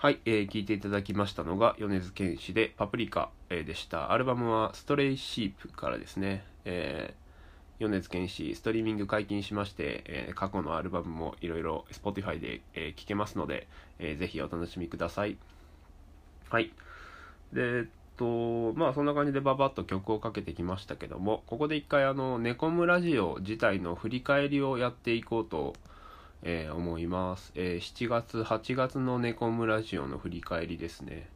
はい、えー聞いていただきましたのが米津玄師で「パプリカ」でした。アルバムは「ストレイシープ」からですね、えー米津玄師ストリーミング解禁しまして、えー過去のアルバムもいろいろ Spotify で、えー聞けますので、えーぜひお楽しみください。はい。でえっとまあそんな感じでババッと曲をかけてきましたけどもここで一回あの「ネコムラジオ」自体の振り返りをやっていこうとえー思います、えー7月8月のネコムラジオの振り返りですね、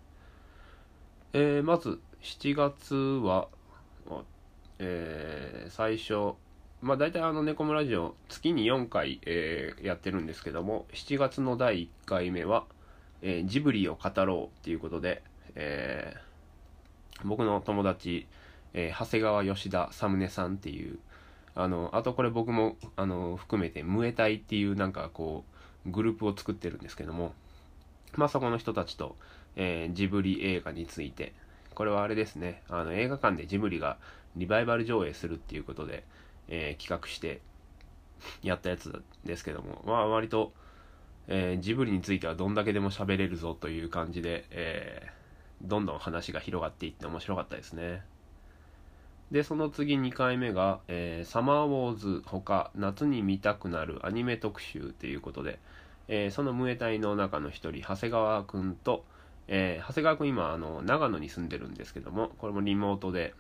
えーまず7月は、え最初まあ大体あのネコムラジオ月に4回、えやってるんですけども7月の第1回目は、えジブリを語ろうっていうことで、え僕の友達、え長谷川吉田サムネさんっていうあのあとこれ僕もあの含めてムエタイっていうなんかこうグループを作ってるんですけどもまあそこの人たちと、えージブリ映画についてこれはあれですねあの映画館でジブリがリバイバル上映するっていうことで、えー企画してやったやつですけどもまあ割と、えージブリについてはどんだけでも喋れるぞという感じで、えーどんどん話が広がっていって面白かったですね。でその次2回目が、えーサマーウォーズほか夏に見たくなるアニメ特集ということで、えーそのムエタイの中の一人長谷川くんと、えー長谷川くん今あの長野に住んでるんですけどもこれもリモートで、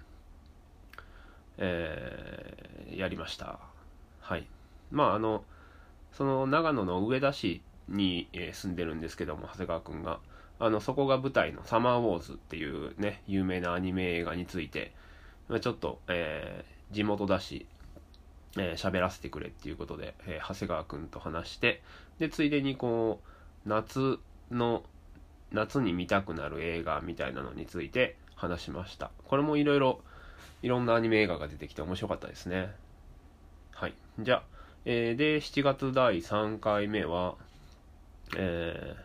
えーやりました。はい。まああのその長野の上田市に、え住んでるんですけども長谷川くんが。あのそこが舞台の「サマーウォーズ」っていうね有名なアニメ映画についてちょっと、えー地元だしえー喋らせてくれっていうことで、えー長谷川くんと話してでついでにこう夏の夏に見たくなる映画みたいなのについて話しました。これもいろいろいろんなアニメ映画が出てきて面白かったですね。はい。じゃあ、えーで7月第3回目はえー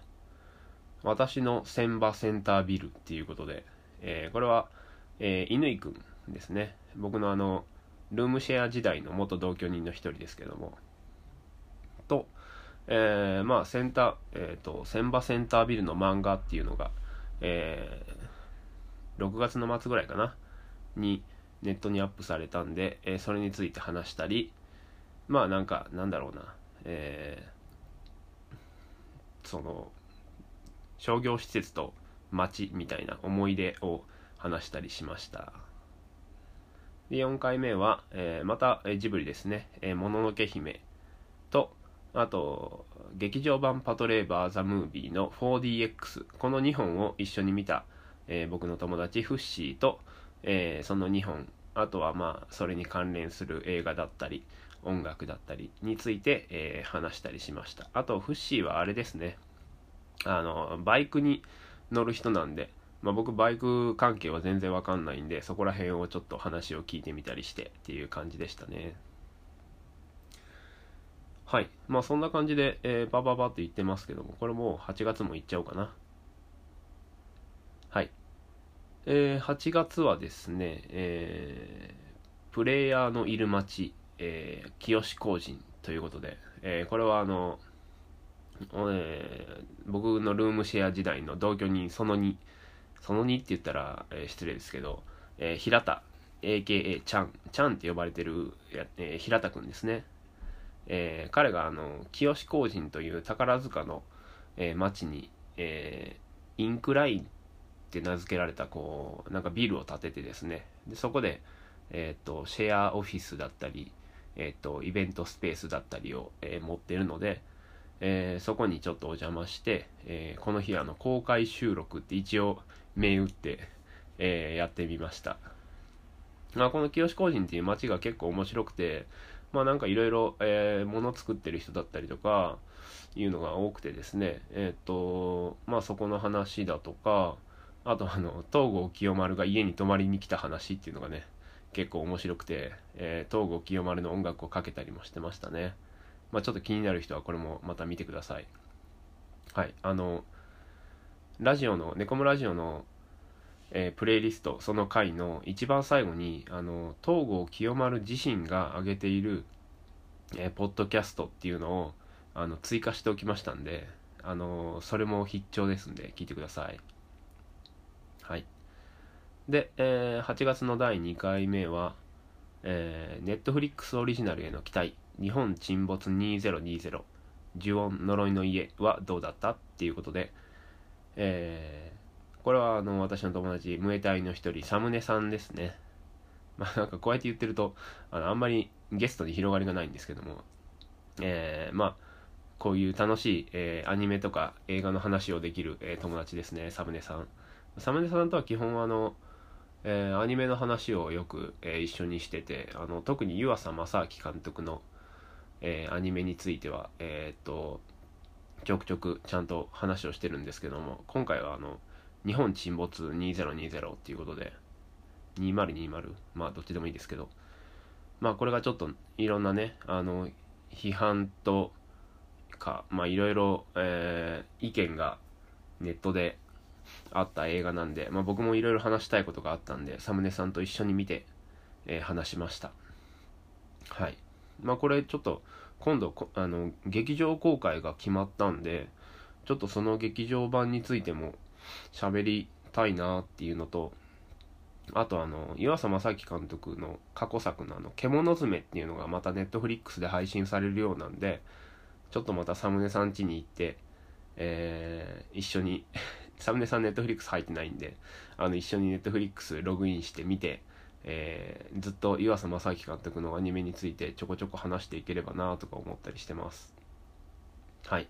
私の千葉センタービルっていうことで、えーこれは、えー、乾くんですね。僕のあのルームシェア時代の元同居人の一人ですけども。と、えーまあセンター、えー、と千葉センタービルの漫画っていうのが、えー6月の末ぐらいかな？にネットにアップされたんで、えーそれについて話したりまあなんかなんだろうな。えーその商業施設と街みたいな思い出を話したりしました。で4回目は、えーまたえジブリですね「えーもののけ姫」とあと劇場版「パトレーバー・ザ・ムービー」の 4DX この2本を一緒に見た、えー僕の友達フッシーと、えその2本。あとはまあそれに関連する映画だったり音楽だったりについて、え話したりしました。あとフッシーはあれですね。あのバイクに乗る人なんで、まあ、僕バイク関係は全然わかんないんでそこら辺をちょっと話を聞いてみたりしてっていう感じでしたね。はい。まあそんな感じで、えー、バババって言ってますけどもこれもう8月も行っちゃおうかな。はい。えー、8月はですね、えー、プレイヤーのいる街、えー、清志工人ということで、えーこれはあのえー僕のルームシェア時代の同居人その2その2って言ったら、えー失礼ですけど、えー平田 AKA ちゃん。ちゃんって呼ばれてる、えー平田くんですね、え彼があの清志工人という宝塚の、え町に、えインクラインって名付けられたこうなんかビルを建ててですね。でそこで、えー、とシェアオフィスだったり、えー、とイベントスペースだったりを、えー持ってるので、えーそこにちょっとお邪魔して、えーこの日あの公開収録って一応銘打って、えーやってみました、まあ、この清志工人っていう街が結構面白くてまあなんかいろいろ物作ってる人だったりとかいうのが多くてですねえっ、とまあそこの話だとかあとあの東郷清丸が家に泊まりに来た話っていうのがね結構面白くて、えー東郷清丸の音楽をかけたりもしてましたね。まあちょっと気になる人はこれもまた見てください。はいあのラジオのネコムラジオの、えープレイリストその回の一番最後にあの東郷清丸自身が上げている、えーポッドキャストっていうのをあの追加しておきましたんであのそれも必聴ですんで聞いてください。はい。で、えー、8月の第2回目は、えー、Netflix オリジナルへの期待。日本沈没2020呪音呪いの家はどうだった？っていうことで、えー、これはあの私の友達ムエタイの一人サムネさんですね。まあなんかこうやって言ってるとあのあんまりゲストに広がりがないんですけども。えー、まあこういう楽しい、えー、アニメとか映画の話をできる、えー、友達ですねサムネさん。サムネさんとは基本あの、えー、アニメの話をよく、え一緒にしててあの特に湯浅正明監督の、えアニメについてはえっとちょくちょくちゃんと話をしてるんですけども今回はあの日本沈没2020っていうことで2020まあどっちでもいいですけどまあこれがちょっといろんなねあの批判とかまあいろいろ、えー、意見がネットであった映画なんで、まあ、僕もいろいろ話したいことがあったんでサムネさんと一緒に見て、えー、話しました。はい。まあこれちょっと今度あの劇場公開が決まったんでちょっとその劇場版についても喋りたいなっていうのとあとあの岩佐正樹監督の過去作のあの「獣爪」っていうのがまたネットフリックスで配信されるようなんでちょっとまたサムネさん家に行って、えー、一緒にサムネさんネットフリックス入ってないんであの一緒にネットフリックスログインして見て、えー、ずっと岩佐正樹監督のアニメについてちょこちょこ話していければなとか思ったりしてます。はい。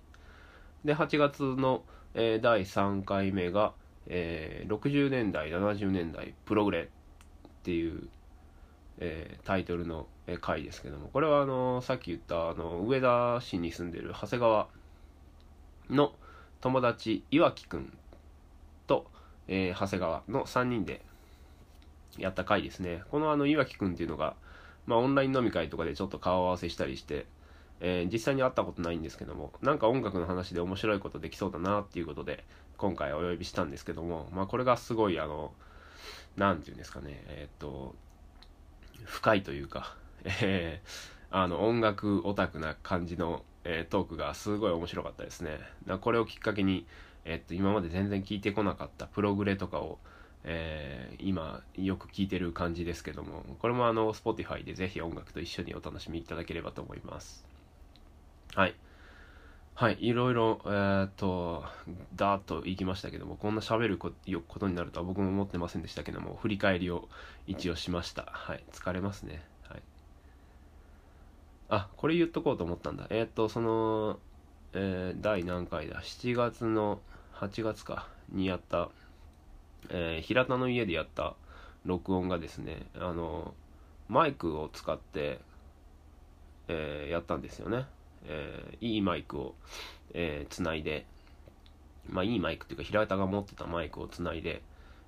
で8月の、えー、第3回目がえー、60年代70年代プログレっていう、えー、タイトルの回ですけどもこれはあのさっき言ったあの上田市に住んでる長谷川の友達岩城くんと、えー、長谷川の3人でやった回ですね。このあの岩城くんっていうのが、まあ、オンライン飲み会とかでちょっと顔合わせしたりしてえー、実際に会ったことないんですけどもなんか音楽の話で面白いことできそうだなっていうことで今回お呼びしたんですけどもまあこれがすごいあの何て言うんですかねえー、っと深いというか、えー、あの音楽オタクな感じの、えー、トークがすごい面白かったですね。これをきっかけに、え、っと今まで全然聞いてこなかったプログレとかをえー、今よく聴いてる感じですけどもこれもあの Spotify でぜひ音楽と一緒にお楽しみいただければと思いますはい。はい、いろいろ、えー、っと、だーっと行きましたけども、こんな喋ることになるとは僕も思ってませんでしたけども、振り返りを一応しました。はい、疲れますね。はい。あ、これ言っとこうと思ったんだ。えー、っと、その、えー、第何回だ ?7 月の、8月か、にやった、えー、平田の家でやった録音がですね、あの、マイクを使って、えー、やったんですよね。えー、いいマイクを、えー、つないで、まあいいマイクっていうか平田が持ってたマイクをつないで、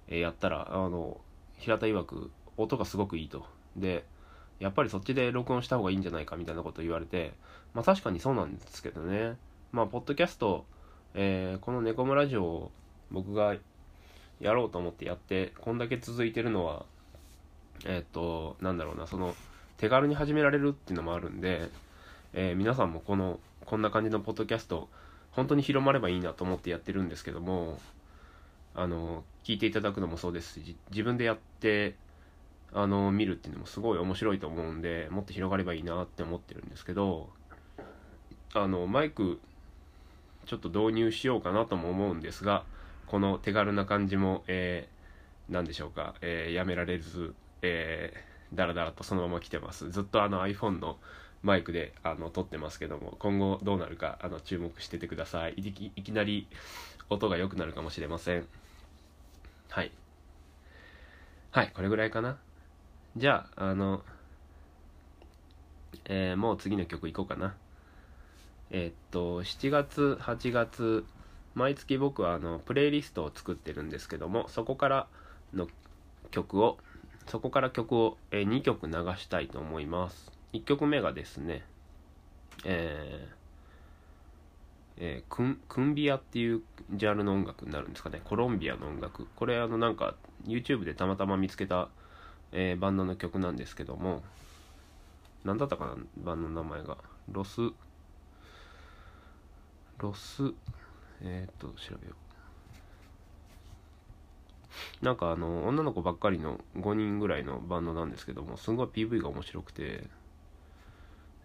えー、やったら、あの、平田曰く音がすごくいいと。で、やっぱりそっちで録音した方がいいんじゃないかみたいなことを言われて、まあ確かにそうなんですけどね。まあ、ポッドキャスト、えー、この猫村ラジオを僕がやろうと思ってやって、こんだけ続いてるのは、えっ、と、なんだろうな、その、手軽に始められるっていうのもあるんで、えー、皆さんもこのこんな感じのポッドキャスト本当に広まればいいなと思ってやってるんですけどもあの聞いていただくのもそうですし自分でやってあの見るっていうのもすごい面白いと思うんでもっと広がればいいなって思ってるんですけどあのマイクちょっと導入しようかなとも思うんですがこの手軽な感じも、えー、何でしょうか、えー、やめられず、えー、だらだらとそのまま来てます。ずっとあの iPhone のマイクであの撮ってますけども今後どうなるかあの注目しててください。いきいきなり音が良くなるかもしれません。はい。はいこれぐらいかな。じゃああのえー、もう次の曲いこうかな。えー、っと7月8月毎月僕はあのプレイリストを作ってるんですけどもそこからの曲をそこから曲を、え2曲流したいと思います。1曲目がですね、えーえー、クンクンビアっていうジャンルの音楽になるんですかね。コロンビアの音楽。これあのなんか YouTube でたまたま見つけた、えー、バンドの曲なんですけども何だったかなバンドの名前が。ロスロスえー、っと調べよう。なんかあの女の子ばっかりの5人ぐらいのバンドなんですけどもすごい PV が面白くて、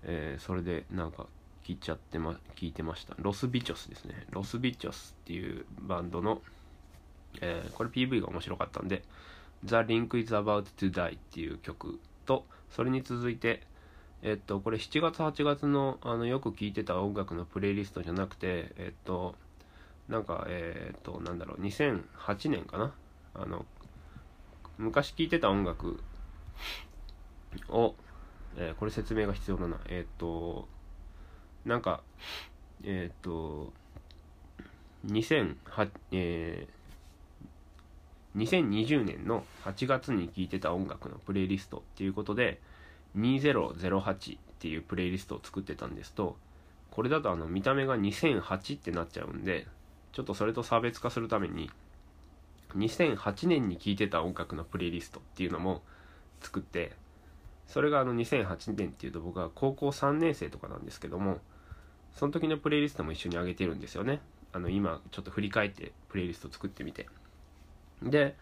えー、それでなんか聞いちゃってま聞いてました。ロスビチョスですね。ロスビチョスっていうバンドの、えー、これ PV が面白かったんで The Link is About to Die っていう曲とそれに続いてえっとこれ7月8月のあのよく聴いてた音楽のプレイリストじゃなくてえっとなんかえっとなんだろう2008年かな？あの昔聴いてた音楽を、えー、これ説明が必要だな。えっとなんかえっと2008えー、2020年の8月に聴いてた音楽のプレイリストっていうことで2008っていうプレイリストを作ってたんですとこれだとあの見た目が2008ってなっちゃうんでちょっとそれと差別化するために2008年に聴いてた音楽のプレイリストっていうのも作ってそれがあの2008年っていうと僕は高校3年生とかなんですけどもその時のプレイリストも一緒に上げてるんですよね。あの今ちょっと振り返ってプレイリスト作ってみて。で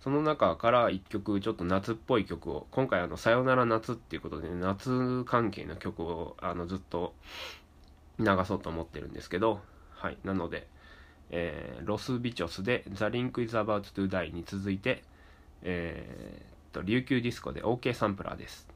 その中から1曲ちょっと夏っぽい曲を今回あの「さよなら夏」っていうことで、夏関係の曲をあのずっと流そうと思ってるんですけどはいなので、えー、 Los Bitchos で「ザ・リンク・イズ・アバウト・トゥ・ダイ」に続いてえー、と RYUKYUDISKO で OK サンプラーです。